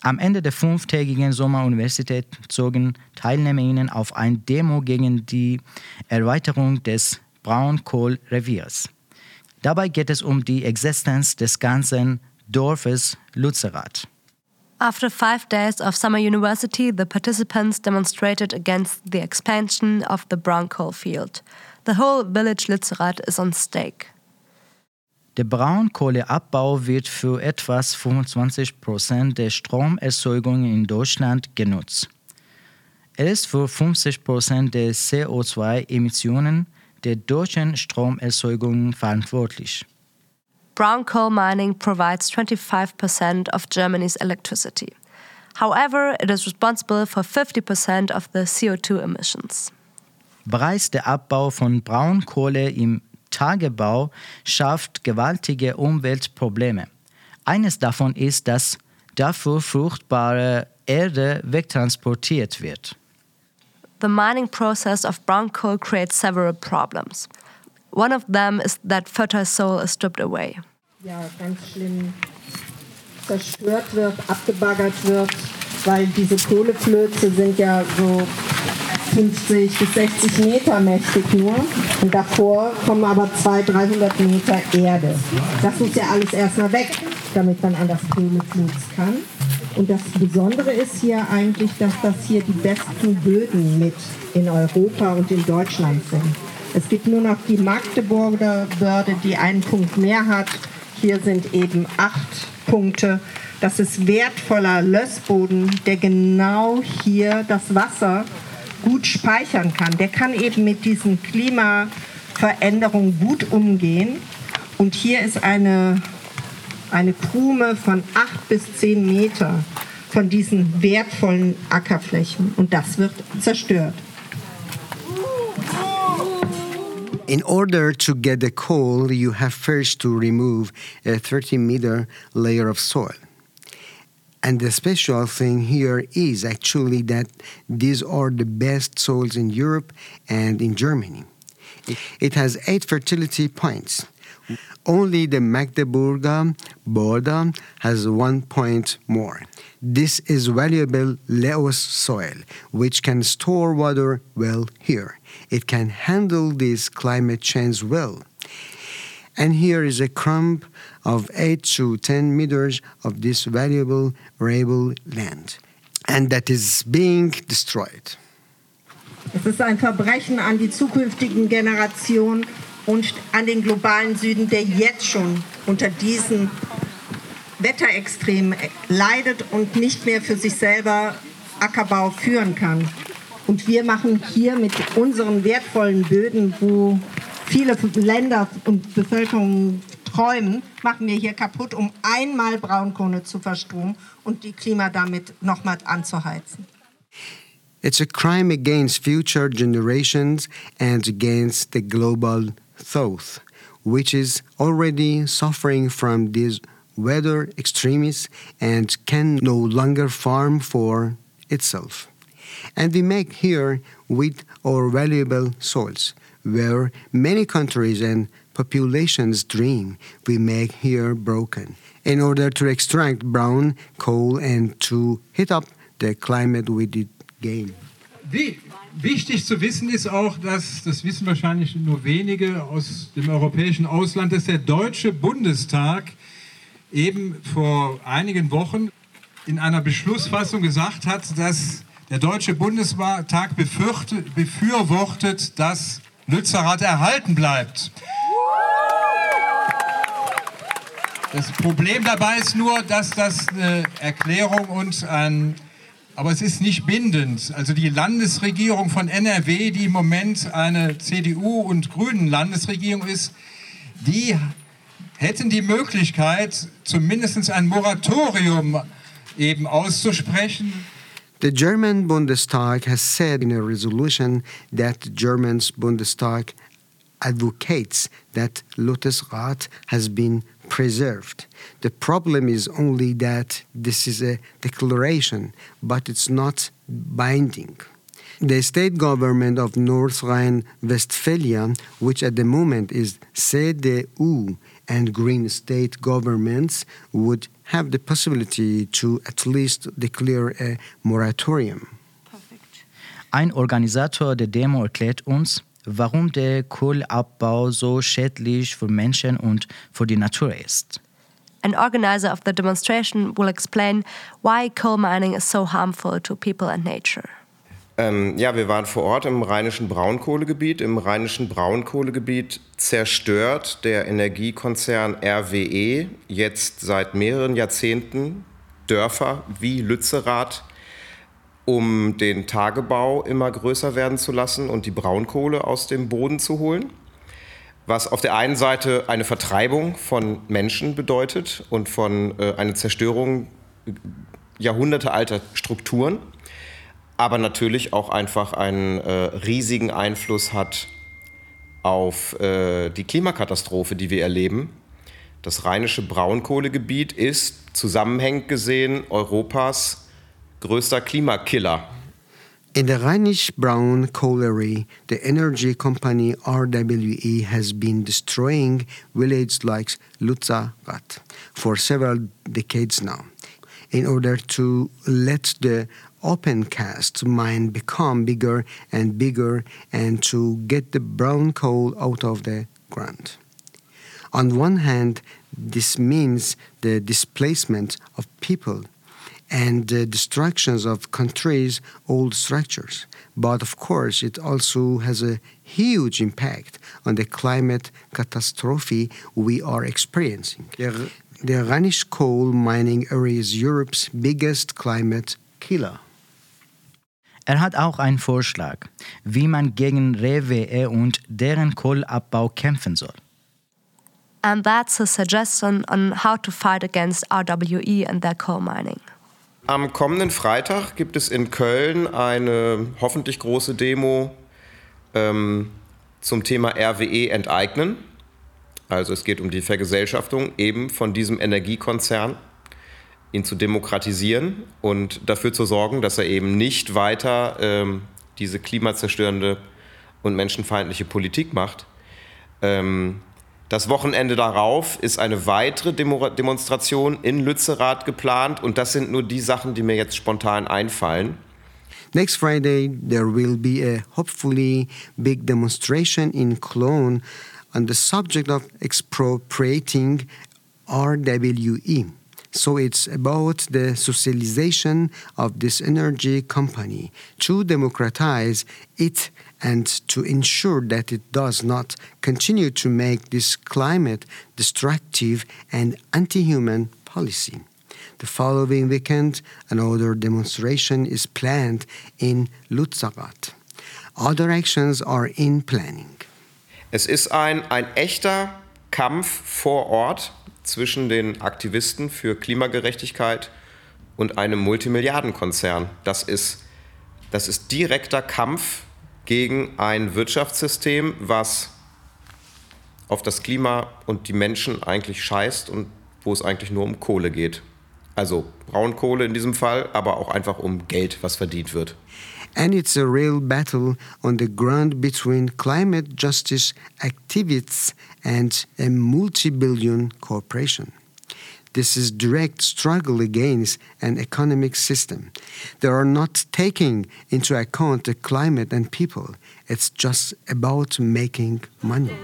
[SPEAKER 5] Am Ende der fünftägigen Sommeruniversität zogen TeilnehmerInnen auf ein Demo gegen die Erweiterung des Braunkohlreviers. Dabei geht es um die Existenz des ganzen Dorfes Lützerath.
[SPEAKER 6] After five days of summer university, the participants demonstrated against the expansion of the brown coal field. The whole village Lützerath is on stake.
[SPEAKER 5] Der Braunkohleabbau wird für etwa 25 Prozent der Stromerzeugung in Deutschland genutzt. Er ist für 50 Prozent der CO2-Emissionen der deutschen Stromerzeugung verantwortlich.
[SPEAKER 6] Brown coal mining provides 25% of Germany's electricity. However, it is responsible for 50% of the CO2 emissions.
[SPEAKER 5] Bereits der Abbau von Braunkohle im Tagebau schafft gewaltige Umweltprobleme. Eines davon ist, dass dafür fruchtbare Erde wegtransportiert wird.
[SPEAKER 6] The mining process of brown coal creates several problems. One of them is that fertile soil is stripped away.
[SPEAKER 4] Ja, ganz schlimm zerstört wird, abgebaggert wird, weil diese Kohleflöze sind ja so 50 bis 60 Meter mächtig nur. Und davor kommen aber 200, 300 Meter Erde. Das muss ja alles erstmal weg, damit man an das Kohleflutz kann. Und das Besondere ist hier eigentlich, dass das hier die besten Böden mit in Europa und in Deutschland sind. Es gibt nur noch die Magdeburger Börde, die einen Punkt mehr hat. Hier sind eben acht Punkte. Das ist wertvoller Lössboden, der genau hier das Wasser gut speichern kann. Der kann eben mit diesen Klimaveränderungen gut umgehen. Und hier ist eine, eine Krume von acht bis zehn Meter von diesen wertvollen Ackerflächen. Und das wird zerstört.
[SPEAKER 13] In order to get the coal, you have first to remove a 30 meter layer of soil. And the special thing here is actually that these are the best soils in Europe and in Germany. It has eight fertility points. Only the Magdeburger Borda has one point more. This is valuable Leos soil, which can store water well here. It can handle this climate change well. And here is a crumb of 8 to 10 meters of this valuable arable land. And that is being destroyed.
[SPEAKER 4] Es ist Verbrechen an die zukünftigen Generationen und an den globalen Süden, der jetzt schon unter diesen Wetterextremen leidet und nicht mehr für sich selber Ackerbau führen kann. Und wir machen hier mit unseren wertvollen Böden, wo viele Länder und Bevölkerungen träumen, machen wir hier kaputt, um einmal Braunkohle zu verstromen und die Klima damit nochmal anzuheizen.
[SPEAKER 13] It's a crime against future generations and against the global south, which is already suffering from these weather extremes and can no longer farm for itself. And we make here with our valuable soils, where many countries and populations dream, we make here broken, in order to extract brown coal and to heat up the climate with it gain.
[SPEAKER 19] Wie wichtig zu wissen ist auch, dass, das wissen wahrscheinlich nur wenige aus dem europäischen Ausland, dass der Deutsche Bundestag eben vor einigen Wochen in einer Beschlussfassung gesagt hat, dass der Deutsche Bundestag befürwortet, dass Lützerath erhalten bleibt. Das Problem dabei ist nur, dass das eine Erklärung und ein, aber es ist nicht bindend. Also die Landesregierung von NRW, die im Moment eine CDU und Grünen Landesregierung ist, die hätten die Möglichkeit, zumindest ein Moratorium eben auszusprechen.
[SPEAKER 13] The German Bundestag has said in a resolution that the German Bundestag advocates that Lutherrat has been preserved. The problem is only that this is a declaration, but it's not binding. The state government of North Rhine Westphalia, which at the moment is CDU and Green state governments, would have the possibility to at least declare a moratorium.
[SPEAKER 5] Ein Organisator der Demo erklärt uns, warum der Kohleabbau so schädlich für Menschen und für die Natur ist.
[SPEAKER 6] An organizer of the demonstration will explain why coal mining is so harmful to people and nature.
[SPEAKER 20] Ähm, ja, wir waren vor Ort im rheinischen Braunkohlegebiet. Im rheinischen Braunkohlegebiet zerstört der Energiekonzern RWE jetzt seit mehreren Jahrzehnten Dörfer wie Lützerath, um den Tagebau immer größer werden zu lassen und die Braunkohle aus dem Boden zu holen. Was auf der einen Seite eine Vertreibung von Menschen bedeutet und von äh, eine Zerstörung jahrhundertealter Strukturen aber natürlich auch einfach einen äh, riesigen Einfluss hat auf äh, die Klimakatastrophe, die wir erleben. Das rheinische Braunkohlegebiet ist zusammenhängend gesehen Europas größter Klimakiller.
[SPEAKER 13] In the Rheinisch Brown Colliery, the energy company RWE has been destroying villages like Lutzarat for several decades now in order to let the open cast mine become bigger and bigger and to get the brown coal out of the ground. On one hand, this means the displacement of people and the destructions of countries' old structures. But of course, it also has a huge impact on the climate catastrophe we are experiencing. The, the Rhenish coal mining area is Europe's biggest climate killer.
[SPEAKER 5] Er hat auch einen Vorschlag, wie man gegen RWE und deren Kohleabbau kämpfen soll.
[SPEAKER 6] And that's a suggestion on how to fight against RWE and their coal mining.
[SPEAKER 20] Am kommenden Freitag gibt es in Köln eine hoffentlich große Demo ähm, zum Thema RWE enteignen. Also es geht um die Vergesellschaftung eben von diesem Energiekonzern, ihn zu demokratisieren und dafür zu sorgen, dass er eben nicht weiter ähm, diese klimazerstörende und menschenfeindliche Politik macht. Ähm, das Wochenende darauf ist eine weitere Demo Demonstration in Lützerath geplant und das sind nur die Sachen, die mir jetzt spontan einfallen.
[SPEAKER 13] Next Friday, there will be a hopefully big demonstration in Cologne on the subject of expropriating RWE. So it's about the socialization of this energy company to democratize it and to ensure that it does not continue to make this climate destructive and anti human policy. The following weekend, another demonstration is planned in Lutzarat. Other actions are in planning.
[SPEAKER 20] Es ist ein, ein echter Kampf vor Ort zwischen den Aktivisten für Klimagerechtigkeit und einem Multimilliardenkonzern. Das ist, das ist direkter Kampf gegen ein Wirtschaftssystem, was auf das Klima und die Menschen eigentlich scheißt und wo es eigentlich nur um Kohle geht. Also Braunkohle in diesem Fall, aber auch einfach um Geld, was verdient wird.
[SPEAKER 13] And it's a real battle on the ground between climate justice activists and a multi billion corporation. This is direct struggle against an economic system. They are not taking into account the climate and people. It's just about making money.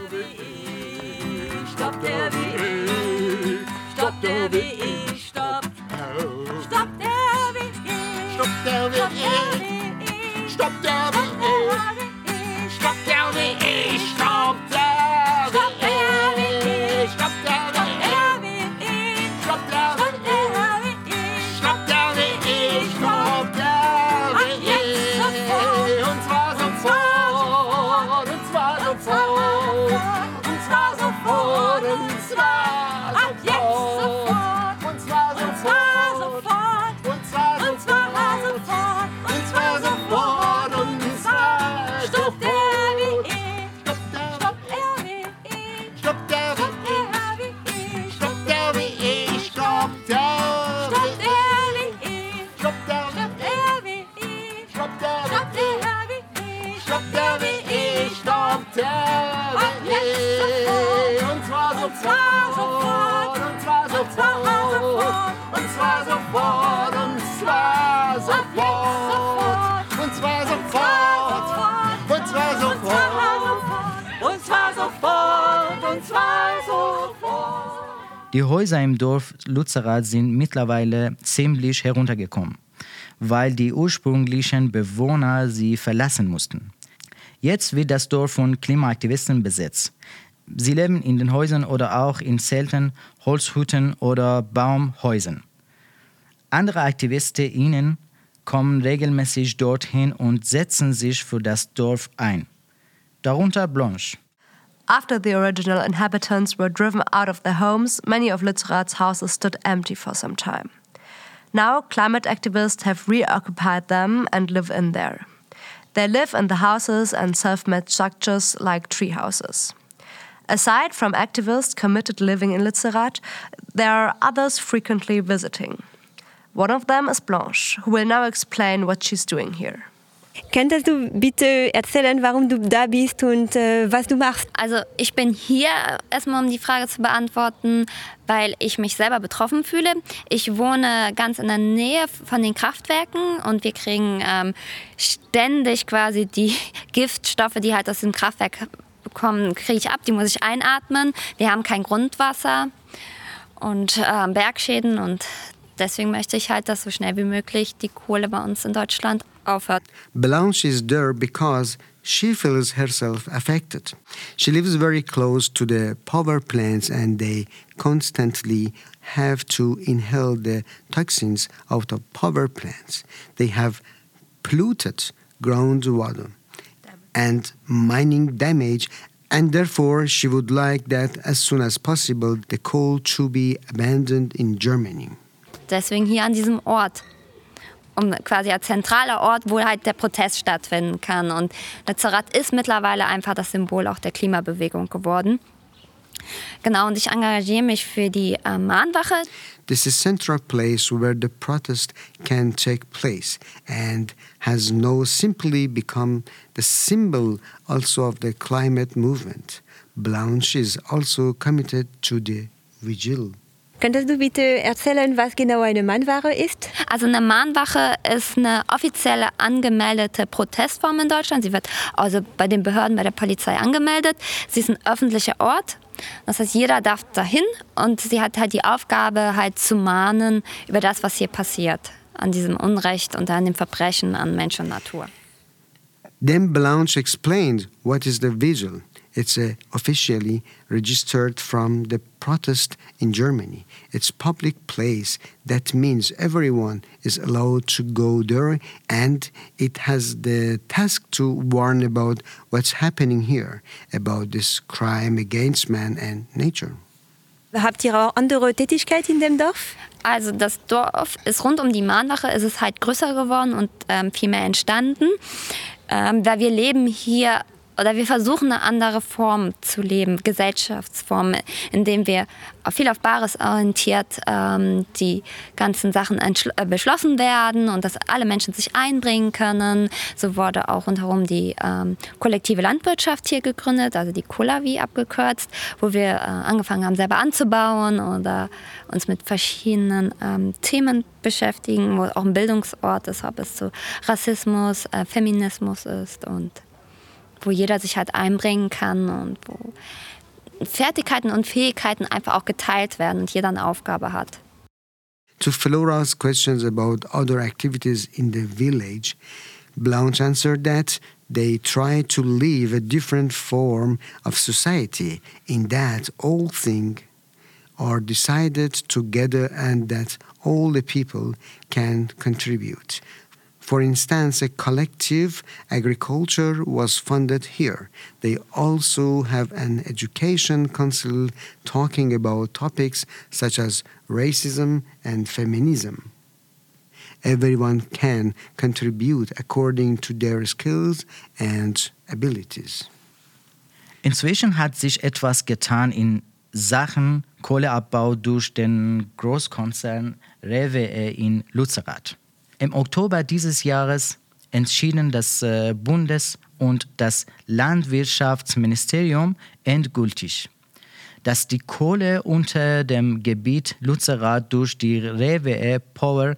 [SPEAKER 5] Die Häuser im Dorf Lützerath sind mittlerweile ziemlich heruntergekommen, weil die ursprünglichen Bewohner sie verlassen mussten. Jetzt wird das Dorf von Klimaaktivisten besetzt. Sie leben in den Häusern oder auch in Zelten, Holzhütten oder Baumhäusern. Andere AktivistInnen kommen regelmäßig dorthin und setzen sich für das Dorf ein. Darunter Blanche.
[SPEAKER 6] After the original inhabitants were driven out of their homes, many of Lützerath's houses stood empty for some time. Now, climate activists have reoccupied them and live in there. They live in the houses and self made structures like tree houses. Aside from activists committed living in Lützerath, there are others frequently visiting. One of them is Blanche, who will now explain what she's doing here.
[SPEAKER 7] Könntest du bitte erzählen, warum du da bist und äh, was du machst?
[SPEAKER 21] Also ich bin hier erstmal, um die Frage zu beantworten, weil ich mich selber betroffen fühle. Ich wohne ganz in der Nähe von den Kraftwerken und wir kriegen ähm, ständig quasi die [LAUGHS] Giftstoffe, die halt aus dem Kraftwerk kommen, kriege ich ab, die muss ich einatmen. Wir haben kein Grundwasser und äh, Bergschäden und deswegen möchte ich halt, dass so schnell wie möglich die Kohle bei uns in Deutschland aufhört.
[SPEAKER 13] Blanche is there because she feels herself affected. She lives very close to the power plants and they constantly have to inhale the toxins out of power plants. They have polluted groundwater and mining damage and therefore she would like that as soon as possible the coal to be abandoned in Germany.
[SPEAKER 21] Deswegen hier an diesem Ort. Um quasi als zentraler Ort, wo halt der Protest stattfinden kann. Und Lützerath ist mittlerweile einfach das Symbol auch der Klimabewegung geworden. Genau, und ich engagiere mich für die äh, Mahnwache.
[SPEAKER 13] This is central place where the protest can take place and has now simply become the symbol also of the climate movement. Blanche is also committed to the vigil.
[SPEAKER 7] Könntest du bitte erzählen, was genau eine Mahnwache ist?
[SPEAKER 21] Also eine Mahnwache ist eine offizielle angemeldete Protestform in Deutschland. Sie wird also bei den Behörden, bei der Polizei angemeldet. Sie ist ein öffentlicher Ort. Das heißt, jeder darf dahin und sie hat halt die Aufgabe, halt zu mahnen über das, was hier passiert. An diesem Unrecht und an dem Verbrechen an Mensch und Natur.
[SPEAKER 13] Then Blanche explained what is the vigil. It's uh, officially registered from the protest in Germany. It's public place. That means everyone is allowed to go there and it has the task to warn about what's happening here, about this crime against man and nature.
[SPEAKER 7] Habt ihr auch andere Tätigkeit in dem Dorf?
[SPEAKER 21] Also das Dorf ist rund um die Mahnwache, ist es halt größer geworden und ähm, viel mehr entstanden, ähm, weil wir leben hier oder wir versuchen eine andere Form zu leben, Gesellschaftsform, indem wir viel auf Bares orientiert ähm, die ganzen Sachen äh, beschlossen werden und dass alle Menschen sich einbringen können. So wurde auch rundherum die ähm, kollektive Landwirtschaft hier gegründet, also die Kulavi abgekürzt, wo wir äh, angefangen haben, selber anzubauen oder uns mit verschiedenen ähm, Themen beschäftigen, wo auch ein Bildungsort ist, ob es zu Rassismus, äh, Feminismus ist und wo jeder sich halt einbringen kann und wo Fertigkeiten und Fähigkeiten einfach auch geteilt werden und jeder eine Aufgabe hat.
[SPEAKER 13] To Flora's questions about other activities in the village, Blanche answered that they try to live a different form of society in that all things are decided together and that all the people can contribute. For instance, a collective agriculture was funded here. They also have an education council talking about topics such as racism and feminism. Everyone can contribute according to their skills and abilities.
[SPEAKER 5] Inzwischen hat sich etwas getan in Sachen Kohleabbau durch den Großkonzern RWE in Lützerath. Im Oktober dieses Jahres entschieden das äh, und das Landwirtschaftsministerium endgültig. Dass die Kohle unter dem Gebiet Lützerath durch die RWE Power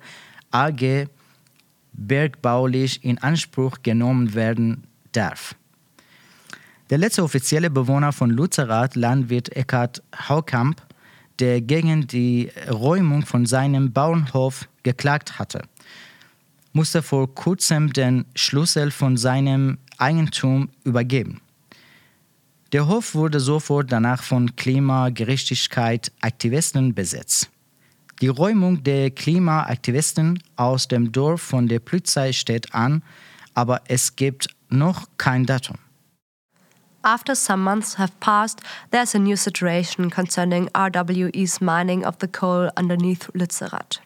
[SPEAKER 5] AG bergbaulich in Anspruch genommen werden darf. Der letzte offizielle Bewohner von Lützerath, Landwirt Eckhard Haukamp, der gegen die Räumung von seinem Bauernhof geklagt hatte, musste vor kurzem den Schlüssel von seinem Eigentum übergeben. Der Hof wurde sofort danach von Klimagerechtigkeit-Aktivisten besetzt. Die Räumung der Klimaaktivisten aus dem Dorf von der Polizei steht an, aber es gibt noch kein Datum.
[SPEAKER 6] After some months have passed, there's a new situation concerning RWE's mining of the coal underneath Lützerath.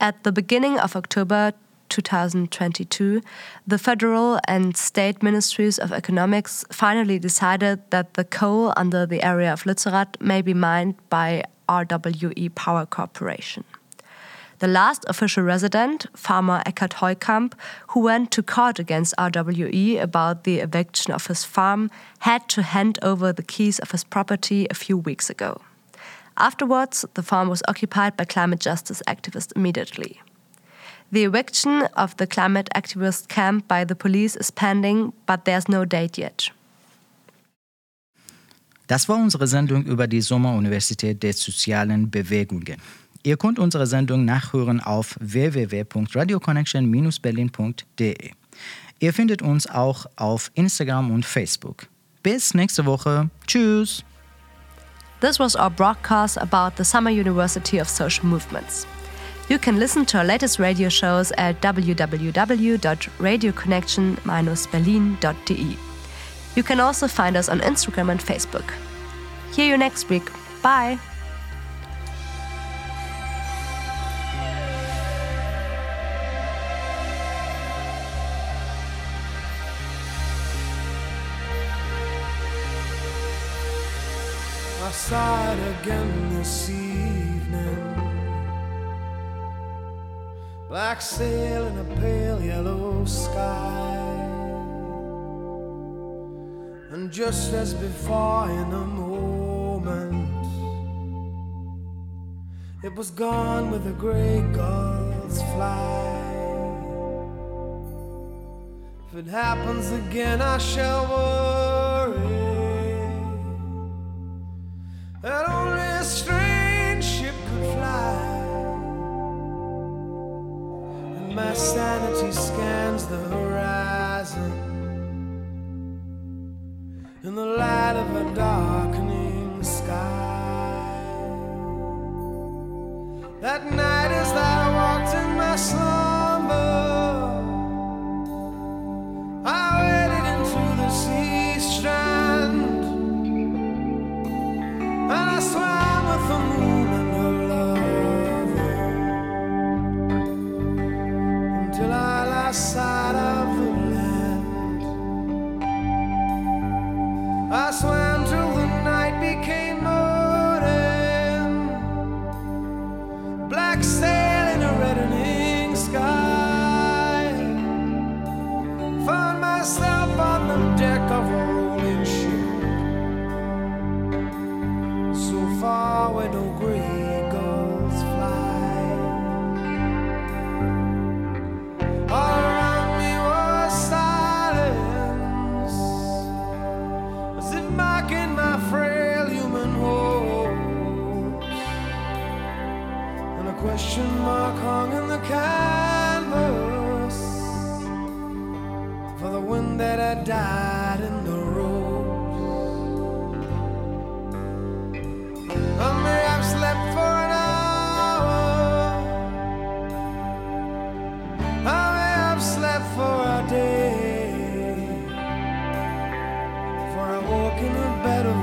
[SPEAKER 6] At the beginning of October 2022, the federal and state ministries of economics finally decided that the coal under the area of Lützerath may be mined by RWE Power Corporation. The last official resident, farmer Eckhard Heukamp, who went to court against RWE about the eviction of his farm, had to hand over the keys of his property a few weeks ago. Afterwards, the farm was occupied by climate justice activists immediately. The eviction of the climate activist camp by the police is pending, but there's no date yet.
[SPEAKER 5] Das war unsere Sendung über die Sommeruniversität der sozialen Bewegungen. Ihr könnt unsere Sendung nachhören auf www.radioconnection-berlin.de. Ihr findet uns auch auf Instagram und Facebook. Bis nächste Woche. Tschüss.
[SPEAKER 6] This was our broadcast about the Summer University of Social Movements. You can listen to our latest radio shows at www.radioconnection-berlin.de. You can also find us on Instagram and Facebook. Hear you next week. Bye.
[SPEAKER 22] It again this evening. Black sail in a pale yellow sky. And just as before, in a moment, it was gone with the gray gulls fly. If it happens again, I shall worry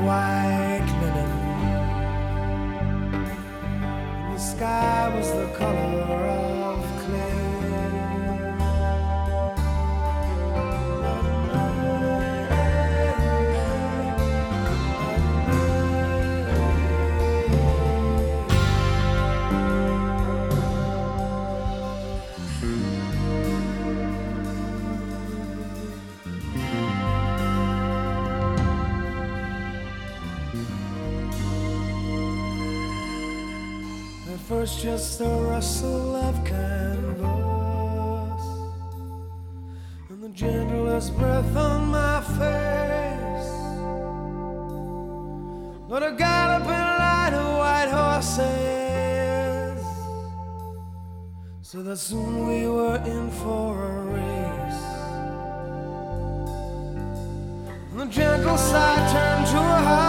[SPEAKER 22] white linen. And the sky was the color of was just the rustle of canvas and the gentlest breath on my face. Not a galloping light of white horses, so that soon we were in for a race. And the gentle side turned to a high.